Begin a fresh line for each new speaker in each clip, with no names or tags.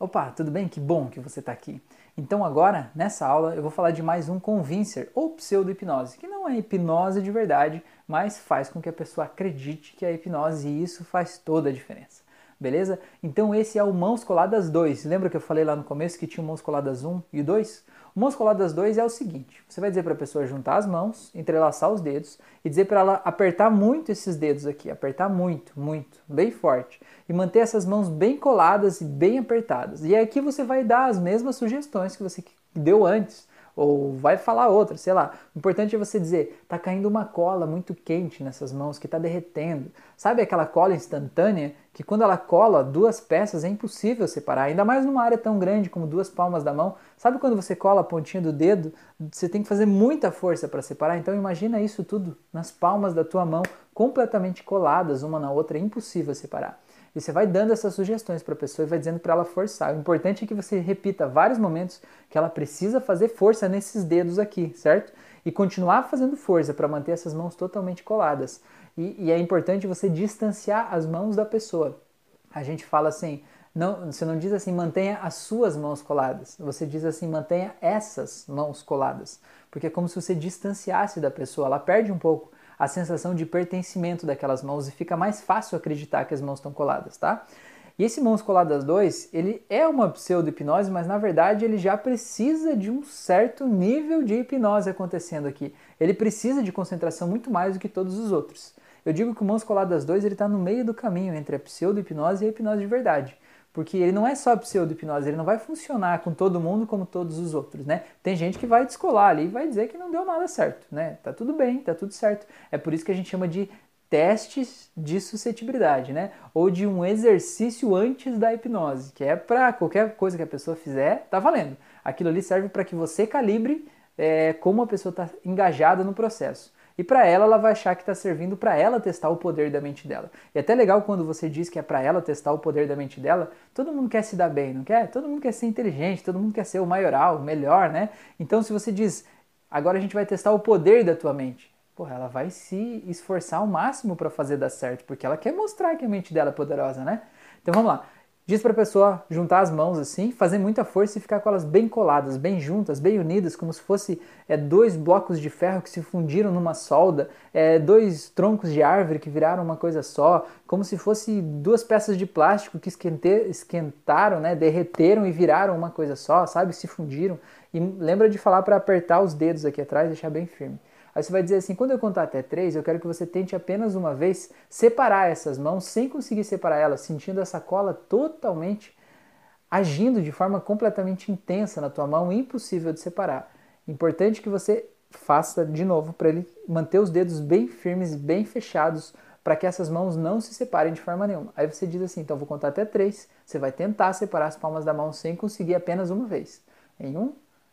Opa, tudo bem? Que bom que você está aqui. Então agora, nessa aula, eu vou falar de mais um convincer ou pseudo-hipnose, que não é hipnose de verdade, mas faz com que a pessoa acredite que é hipnose e isso faz toda a diferença. Beleza? Então esse é o Mãos Coladas 2. Lembra que eu falei lá no começo que tinha o Mãos Coladas 1 e 2? O Mãos Coladas 2 é o seguinte: você vai dizer para a pessoa juntar as mãos, entrelaçar os dedos e dizer para ela apertar muito esses dedos aqui, apertar muito, muito, bem forte e manter essas mãos bem coladas e bem apertadas. E aqui você vai dar as mesmas sugestões que você deu antes ou vai falar outra, sei lá. O importante é você dizer, tá caindo uma cola muito quente nessas mãos que tá derretendo. Sabe aquela cola instantânea que quando ela cola duas peças é impossível separar, ainda mais numa área tão grande como duas palmas da mão. Sabe quando você cola a pontinha do dedo, você tem que fazer muita força para separar? Então imagina isso tudo nas palmas da tua mão, completamente coladas uma na outra, é impossível separar. E você vai dando essas sugestões para a pessoa e vai dizendo para ela forçar. O importante é que você repita vários momentos que ela precisa fazer força nesses dedos aqui, certo? E continuar fazendo força para manter essas mãos totalmente coladas. E, e, é importante você distanciar as mãos da pessoa. A gente fala assim, não, você não diz assim, mantenha as suas mãos coladas. Você diz assim, mantenha essas mãos coladas. Porque é como se você distanciasse da pessoa. Ela perde um pouco a sensação de pertencimento daquelas mãos e fica mais fácil acreditar que as mãos estão coladas, tá? E esse Mãos Coladas 2, ele é uma pseudo-hipnose, mas na verdade ele já precisa de um certo nível de hipnose acontecendo aqui. Ele precisa de concentração muito mais do que todos os outros. Eu digo que o Mãos Coladas 2 está no meio do caminho entre a pseudo-hipnose e a hipnose de verdade porque ele não é só pseudo-hipnose, ele não vai funcionar com todo mundo como todos os outros, né? Tem gente que vai descolar ali e vai dizer que não deu nada certo, né? Tá tudo bem, tá tudo certo. É por isso que a gente chama de testes de suscetibilidade, né? Ou de um exercício antes da hipnose, que é para qualquer coisa que a pessoa fizer, tá valendo. Aquilo ali serve para que você calibre é, como a pessoa está engajada no processo. E para ela, ela vai achar que está servindo para ela testar o poder da mente dela. E é até legal quando você diz que é para ela testar o poder da mente dela, todo mundo quer se dar bem, não quer? Todo mundo quer ser inteligente, todo mundo quer ser o maioral, o melhor, né? Então se você diz, agora a gente vai testar o poder da tua mente, porra, ela vai se esforçar ao máximo para fazer dar certo, porque ela quer mostrar que a mente dela é poderosa, né? Então vamos lá. Diz para a pessoa juntar as mãos assim, fazer muita força e ficar com elas bem coladas, bem juntas, bem unidas, como se fosse é, dois blocos de ferro que se fundiram numa solda, é, dois troncos de árvore que viraram uma coisa só, como se fosse duas peças de plástico que esquentaram, né, derreteram e viraram uma coisa só, sabe? Se fundiram. E lembra de falar para apertar os dedos aqui atrás deixar bem firme. Aí você vai dizer assim: quando eu contar até três, eu quero que você tente apenas uma vez separar essas mãos sem conseguir separar elas, sentindo essa cola totalmente agindo de forma completamente intensa na tua mão, impossível de separar. Importante que você faça de novo para ele manter os dedos bem firmes bem fechados para que essas mãos não se separem de forma nenhuma. Aí você diz assim: então vou contar até três. Você vai tentar separar as palmas da mão sem conseguir apenas uma vez. Em um,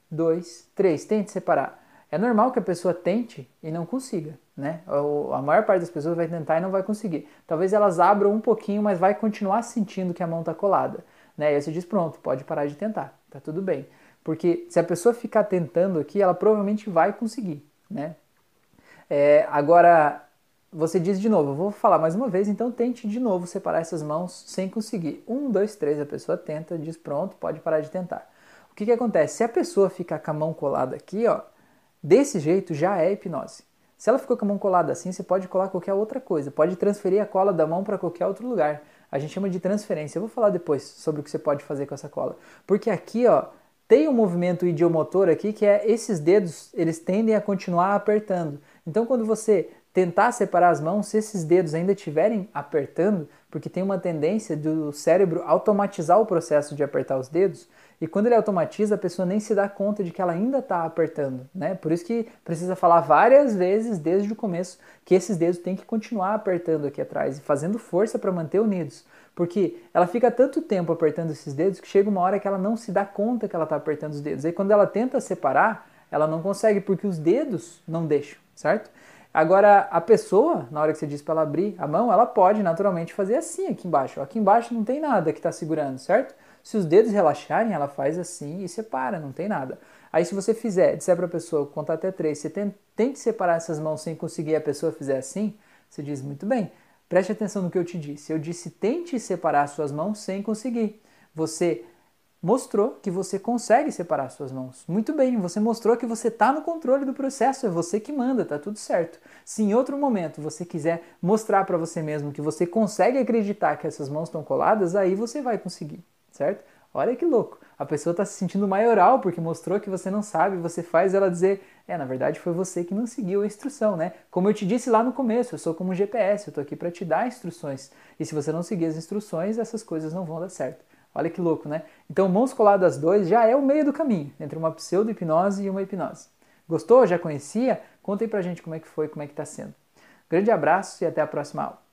dois, três. Tente separar. É normal que a pessoa tente e não consiga, né? A maior parte das pessoas vai tentar e não vai conseguir. Talvez elas abram um pouquinho, mas vai continuar sentindo que a mão está colada, né? E aí você diz, pronto, pode parar de tentar, tá tudo bem. Porque se a pessoa ficar tentando aqui, ela provavelmente vai conseguir, né? É, agora, você diz de novo, eu vou falar mais uma vez, então tente de novo separar essas mãos sem conseguir. Um, dois, três, a pessoa tenta, diz pronto, pode parar de tentar. O que, que acontece? Se a pessoa ficar com a mão colada aqui, ó, Desse jeito já é hipnose. Se ela ficou com a mão colada assim, você pode colar qualquer outra coisa, pode transferir a cola da mão para qualquer outro lugar. A gente chama de transferência. Eu vou falar depois sobre o que você pode fazer com essa cola. Porque aqui, ó, tem um movimento idiomotor aqui que é esses dedos, eles tendem a continuar apertando. Então, quando você tentar separar as mãos, se esses dedos ainda estiverem apertando, porque tem uma tendência do cérebro automatizar o processo de apertar os dedos, e quando ele automatiza, a pessoa nem se dá conta de que ela ainda está apertando, né? Por isso que precisa falar várias vezes desde o começo que esses dedos têm que continuar apertando aqui atrás e fazendo força para manter unidos. Porque ela fica tanto tempo apertando esses dedos que chega uma hora que ela não se dá conta que ela está apertando os dedos. Aí quando ela tenta separar, ela não consegue porque os dedos não deixam, certo? Agora, a pessoa, na hora que você diz para ela abrir a mão, ela pode naturalmente fazer assim aqui embaixo. Aqui embaixo não tem nada que está segurando, certo? Se os dedos relaxarem, ela faz assim e separa, não tem nada. Aí se você fizer, disser para a pessoa, contar até três, você tente separar essas mãos sem conseguir, a pessoa fizer assim, você diz, muito bem, preste atenção no que eu te disse. Eu disse, tente separar suas mãos sem conseguir. Você mostrou que você consegue separar suas mãos. Muito bem, você mostrou que você está no controle do processo, é você que manda, tá tudo certo. Se em outro momento você quiser mostrar para você mesmo que você consegue acreditar que essas mãos estão coladas, aí você vai conseguir, certo? Olha que louco. A pessoa está se sentindo maioral porque mostrou que você não sabe, você faz ela dizer, é, na verdade foi você que não seguiu a instrução, né? Como eu te disse lá no começo, eu sou como um GPS, eu estou aqui para te dar instruções. E se você não seguir as instruções, essas coisas não vão dar certo. Olha que louco, né? Então, mãos coladas dois já é o meio do caminho entre uma pseudo-hipnose e uma hipnose. Gostou? Já conhecia? Conta aí pra gente como é que foi, como é que tá sendo. Grande abraço e até a próxima aula.